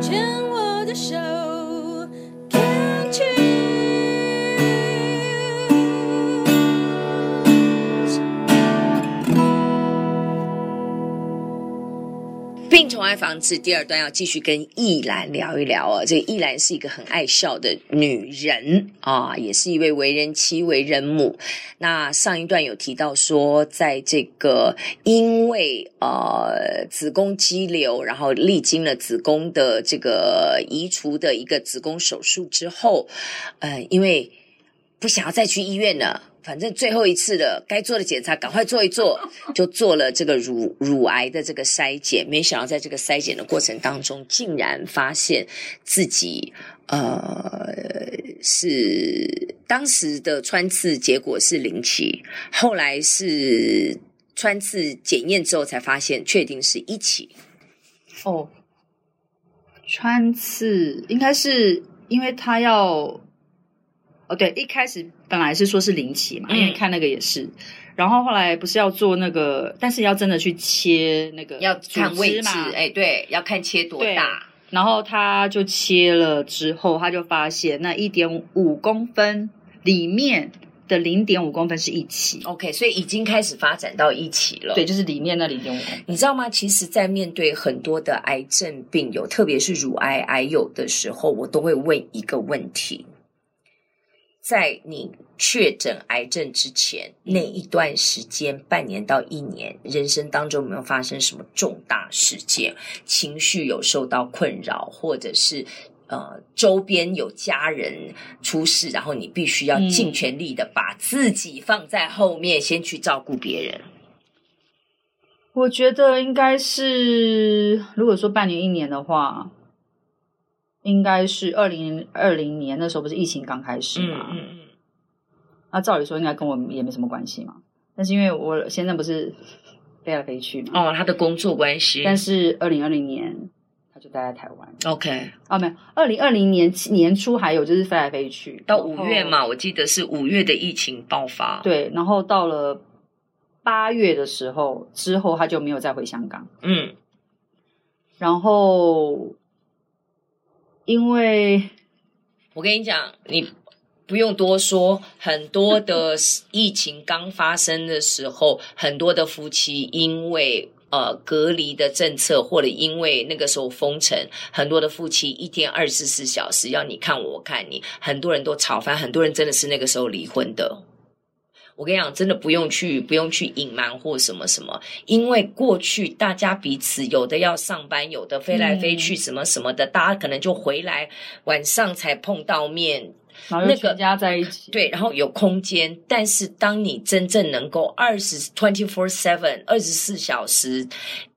牵我的手。病虫害防治第二段要继续跟意兰聊一聊哦。这个意兰是一个很爱笑的女人啊，也是一位为人妻、为人母。那上一段有提到说，在这个因为呃子宫肌瘤，然后历经了子宫的这个移除的一个子宫手术之后，呃，因为不想要再去医院了。反正最后一次的该做的检查赶快做一做，就做了这个乳乳癌的这个筛检。没想到在这个筛检的过程当中，竟然发现自己呃是当时的穿刺结果是零期，后来是穿刺检验之后才发现确定是一期。哦，穿刺应该是因为他要。哦，对，一开始本来是说是零期嘛，嗯、因为看那个也是，然后后来不是要做那个，但是要真的去切那个，要看位置嘛，哎，对，要看切多大，然后他就切了之后，他就发现那一点五公分里面的零点五公分是一起，OK，所以已经开始发展到一起了，对，就是里面那零点五公分，你知道吗？其实，在面对很多的癌症病友，特别是乳癌癌友的时候，我都会问一个问题。在你确诊癌症之前那一段时间，半年到一年，人生当中有没有发生什么重大事件？情绪有受到困扰，或者是呃周边有家人出事，然后你必须要尽全力的把自己放在后面，嗯、先去照顾别人。我觉得应该是，如果说半年一年的话。应该是二零二零年那时候，不是疫情刚开始嘛？嗯嗯嗯。那照理说应该跟我也没什么关系嘛。但是因为我现在不是飞来飞去嘛。哦，他的工作关系。但是二零二零年他就待在台湾。OK。哦，没有，二零二零年年初还有就是飞来飞去到五月嘛，我记得是五月的疫情爆发。对，然后到了八月的时候之后他就没有再回香港。嗯。然后。因为我跟你讲，你不用多说，很多的疫情刚发生的时候，很多的夫妻因为呃隔离的政策，或者因为那个时候封城，很多的夫妻一天二十四小时要你看我，我看你，很多人都吵翻，很多人真的是那个时候离婚的。我跟你讲，真的不用去，不用去隐瞒或什么什么，因为过去大家彼此有的要上班，有的飞来飞去，什么什么的，嗯、大家可能就回来晚上才碰到面，然后全家在一起，那个，对，然后有空间。但是当你真正能够二十 twenty four seven 二十四小时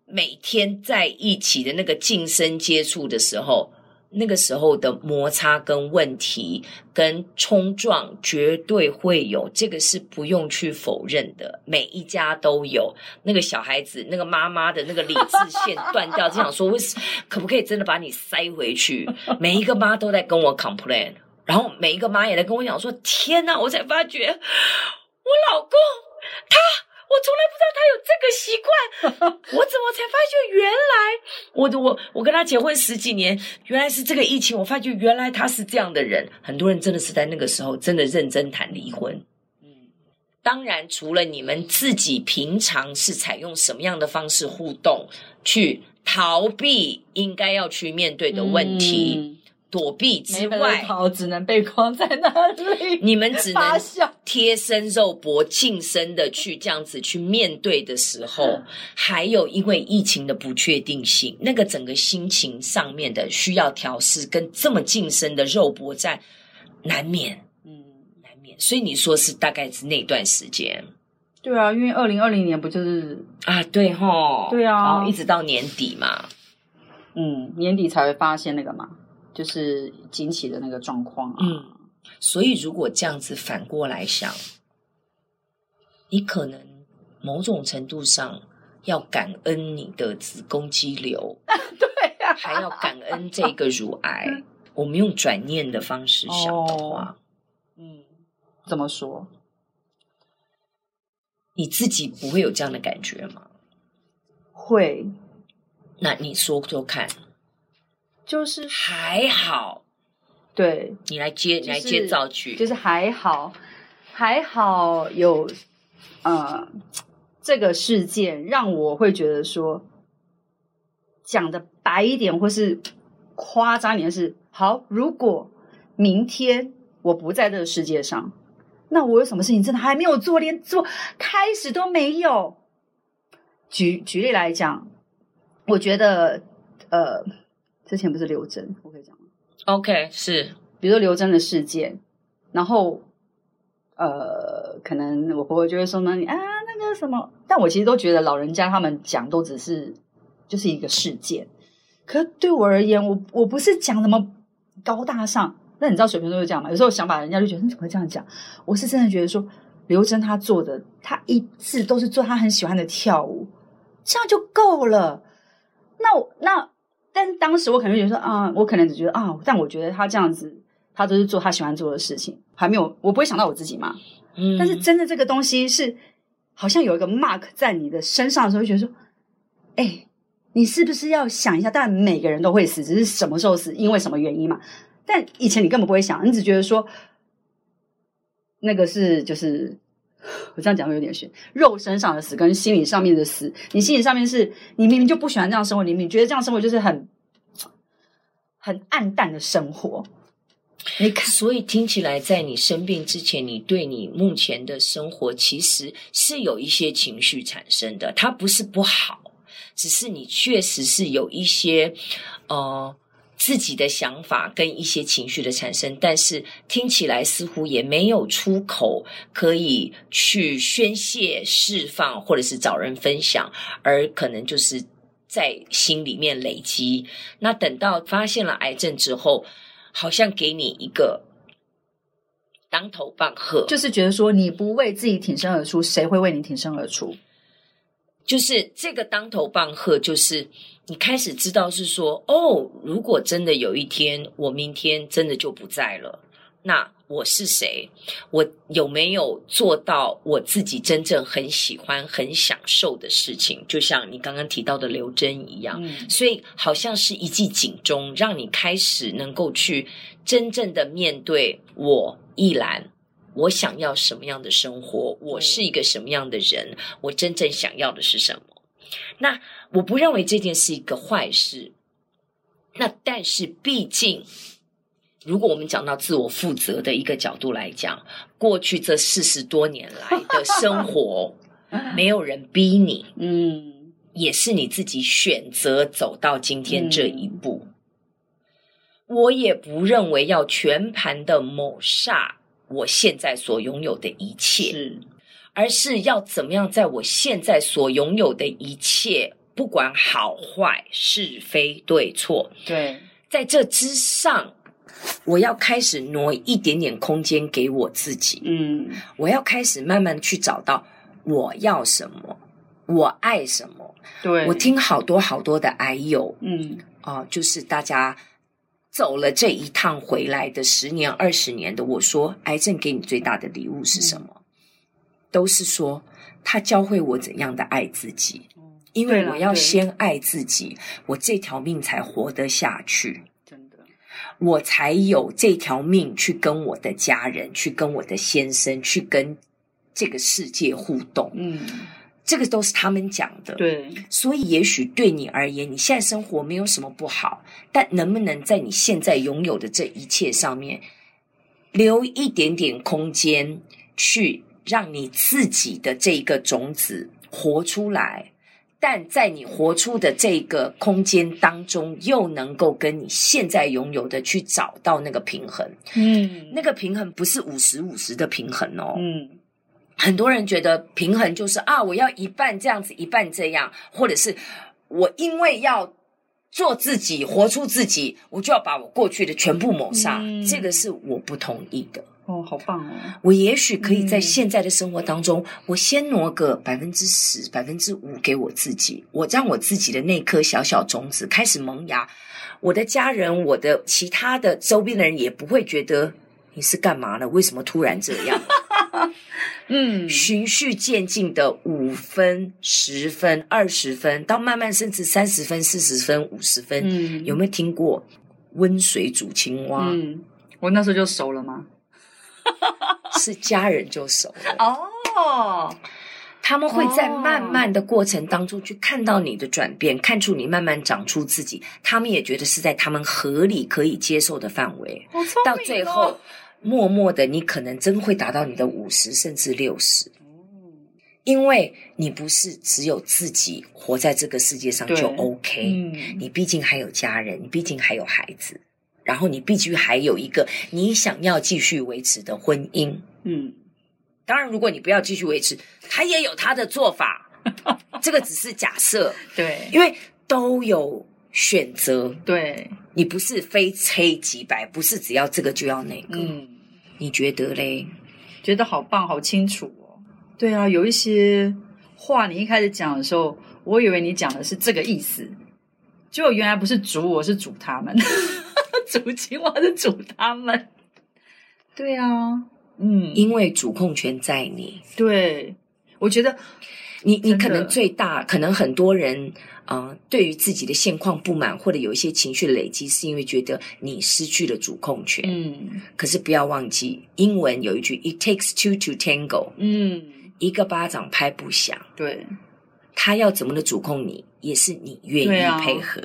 每天在一起的那个近身接触的时候。那个时候的摩擦跟问题跟冲撞绝对会有，这个是不用去否认的。每一家都有那个小孩子，那个妈妈的那个理智线断掉，就想说，为什可不可以真的把你塞回去？每一个妈都在跟我 complain，然后每一个妈也在跟我讲说：天哪！我才发觉我老公他。我从来不知道他有这个习惯，我怎么才发现原来我我我跟他结婚十几年，原来是这个疫情，我发觉原来他是这样的人。很多人真的是在那个时候真的认真谈离婚。嗯，当然除了你们自己平常是采用什么样的方式互动，去逃避应该要去面对的问题。躲避之外，只能被框在那里。你们只能贴身肉搏、近身的去这样子去面对的时候，还有因为疫情的不确定性，那个整个心情上面的需要调试，跟这么近身的肉搏战难免，嗯，难免。所以你说是大概是那段时间，对啊，因为二零二零年不就是啊，对吼，对啊，然后一直到年底嘛，嗯，年底才会发现那个嘛。就是经期的那个状况啊，嗯，所以如果这样子反过来想，你可能某种程度上要感恩你的子宫肌瘤，对呀，还要感恩这个乳癌。我们用转念的方式想的话，嗯，怎么说？你自己不会有这样的感觉吗？会。那你说说看。就是还好。对，你来接，就是、你来接造句，就是还好，还好有呃这个事件让我会觉得说，讲的白一点或是夸张一点是好。如果明天我不在这个世界上，那我有什么事情真的还没有做，连做开始都没有。举举例来讲，我觉得呃，之前不是刘真，我可以讲吗？OK，是，比如说刘真的事件，然后，呃，可能我婆婆就会说呢，你啊，那个什么，但我其实都觉得老人家他们讲都只是就是一个事件，可是对我而言，我我不是讲什么高大上，那你知道水瓶座会这样吗？有时候想法人家就觉得你怎么会这样讲？我是真的觉得说，刘真她做的，她一直都是做她很喜欢的跳舞，这样就够了。那我那。但当时我可能觉得说啊，我可能只觉得啊，但我觉得他这样子，他都是做他喜欢做的事情，还没有，我不会想到我自己嘛。嗯。但是真的这个东西是，好像有一个 mark 在你的身上的时候，就觉得说，哎，你是不是要想一下？当然每个人都会死，只是什么时候死，因为什么原因嘛。但以前你根本不会想，你只觉得说，那个是就是。我这样讲会有点悬，肉身上的死跟心理上面的死，你心理上面是你明明就不喜欢这样生活，你明明觉得这样生活就是很很暗淡的生活。你看，所以听起来，在你生病之前，你对你目前的生活其实是有一些情绪产生的，它不是不好，只是你确实是有一些呃。自己的想法跟一些情绪的产生，但是听起来似乎也没有出口可以去宣泄、释放，或者是找人分享，而可能就是在心里面累积。那等到发现了癌症之后，好像给你一个当头棒喝，就是觉得说你不为自己挺身而出，谁会为你挺身而出？就是这个当头棒喝，就是。你开始知道是说，哦，如果真的有一天我明天真的就不在了，那我是谁？我有没有做到我自己真正很喜欢、很享受的事情？就像你刚刚提到的刘真一样，嗯，所以好像是一记警钟，让你开始能够去真正的面对我一兰，我想要什么样的生活？我是一个什么样的人？我真正想要的是什么？那我不认为这件是一个坏事。那但是毕竟，如果我们讲到自我负责的一个角度来讲，过去这四十多年来的生活，没有人逼你，嗯，也是你自己选择走到今天这一步。我也不认为要全盘的抹煞我现在所拥有的一切。是。而是要怎么样，在我现在所拥有的一切，不管好坏、是非对错，对，在这之上，我要开始挪一点点空间给我自己。嗯，我要开始慢慢去找到我要什么，我爱什么。对，我听好多好多的癌友，嗯，啊、呃，就是大家走了这一趟回来的十年、二十年的，我说，癌症给你最大的礼物是什么？嗯都是说他教会我怎样的爱自己，因为我要先爱自己，我这条命才活得下去。真的，我才有这条命去跟我的家人，去跟我的先生，去跟这个世界互动。嗯，这个都是他们讲的。对，所以也许对你而言，你现在生活没有什么不好，但能不能在你现在拥有的这一切上面留一点点空间去？让你自己的这个种子活出来，但在你活出的这个空间当中，又能够跟你现在拥有的去找到那个平衡。嗯，那个平衡不是五十五十的平衡哦。嗯，很多人觉得平衡就是啊，我要一半这样子，一半这样，或者是我因为要做自己，活出自己，我就要把我过去的全部抹杀。嗯，这个是我不同意的。哦，好棒哦！我也许可以在现在的生活当中，嗯、我先挪个百分之十、百分之五给我自己，我让我自己的那颗小小种子开始萌芽。我的家人、我的其他的周边的人也不会觉得你是干嘛呢？为什么突然这样？嗯，循序渐进的五分、十分、二十分，到慢慢甚至三十分、四十分、五十分，嗯，有没有听过温水煮青蛙。嗯，我那时候就熟了吗？是家人就熟了哦。他们会在慢慢的过程当中去看到你的转变，看出你慢慢长出自己。他们也觉得是在他们合理可以接受的范围。哦、到最后，默默的，你可能真会达到你的五十甚至六十。因为你不是只有自己活在这个世界上就 OK，嗯，你毕竟还有家人，你毕竟还有孩子，然后你必须还有一个你想要继续维持的婚姻，嗯。当然，如果你不要继续维持，他也有他的做法。这个只是假设，对，因为都有选择。对，你不是非黑即白，不是只要这个就要那个。嗯，你觉得嘞？觉得好棒，好清楚哦。对啊，有一些话你一开始讲的时候，我以为你讲的是这个意思，结果原来不是煮我，是煮他们，煮青蛙是煮他们。对啊。嗯，因为主控权在你。对，我觉得你你可能最大，可能很多人啊、呃，对于自己的现况不满，或者有一些情绪的累积，是因为觉得你失去了主控权。嗯，可是不要忘记，英文有一句 “It takes two to tango”。嗯，一个巴掌拍不响。对，他要怎么的主控你，也是你愿意配合。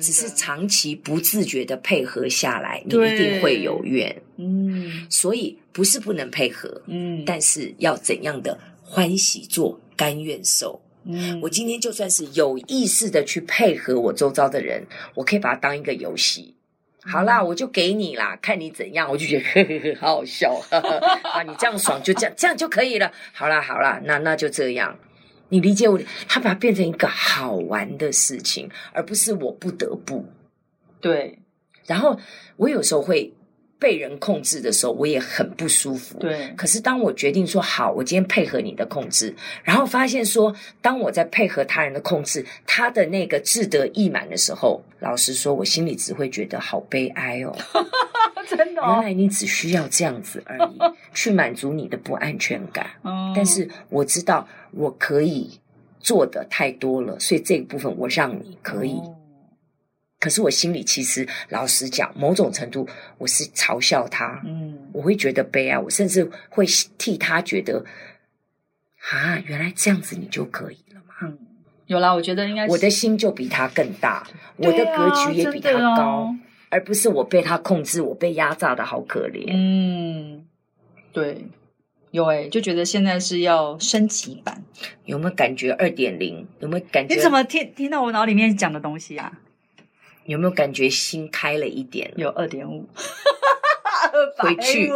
只是长期不自觉的配合下来，你一定会有怨。嗯，所以不是不能配合，嗯，但是要怎样的欢喜做，甘愿受。嗯，我今天就算是有意识的去配合我周遭的人，我可以把它当一个游戏。好啦，我就给你啦，看你怎样，我就觉得呵呵呵好好笑。呵呵啊，你这样爽就这样，这样就可以了。好啦，好啦，那那就这样。你理解我，他把它变成一个好玩的事情，而不是我不得不。对，然后我有时候会被人控制的时候，我也很不舒服。对，可是当我决定说好，我今天配合你的控制，然后发现说，当我在配合他人的控制，他的那个志得意满的时候，老实说，我心里只会觉得好悲哀哦。真的哦？原来你只需要这样子而已，去满足你的不安全感。嗯，但是我知道。我可以做的太多了，所以这个部分我让你可以。哦、可是我心里其实老实讲，某种程度我是嘲笑他。嗯，我会觉得悲哀，我甚至会替他觉得啊，原来这样子你就可以了嘛。嗯，有啦，我觉得应该是我的心就比他更大，啊、我的格局也比他高，哦、而不是我被他控制，我被压榨的好可怜。嗯，对。有哎、欸，就觉得现在是要升级版，有没有感觉二点零？有没有感觉？你怎么听听到我脑里面讲的东西啊？有没有感觉心开了一点？有二点五，回去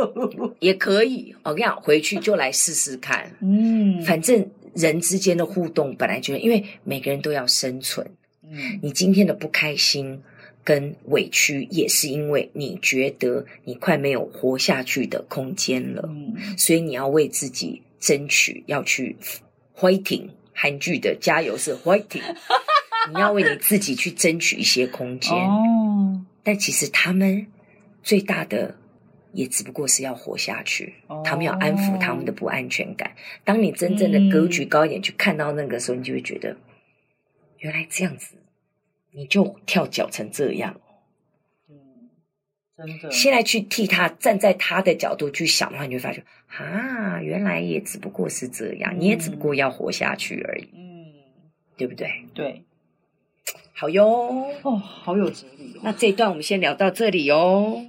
也可以。我跟你讲，回去就来试试看。嗯，反正人之间的互动本来就因为每个人都要生存。嗯，你今天的不开心。跟委屈也是因为你觉得你快没有活下去的空间了，嗯，所以你要为自己争取，要去 fighting。韩剧的加油是 fighting，你要为你自己去争取一些空间。哦，但其实他们最大的也只不过是要活下去，哦，他们要安抚他们的不安全感。当你真正的格局高一点，去看到那个时候，你就会觉得原来这样子。你就跳脚成这样，嗯，真的。现在去替他站在他的角度去想的话，你就会发觉啊，原来也只不过是这样，嗯、你也只不过要活下去而已，嗯，对不对？对，好哟，哦，好有哲理哦。那这一段我们先聊到这里哟。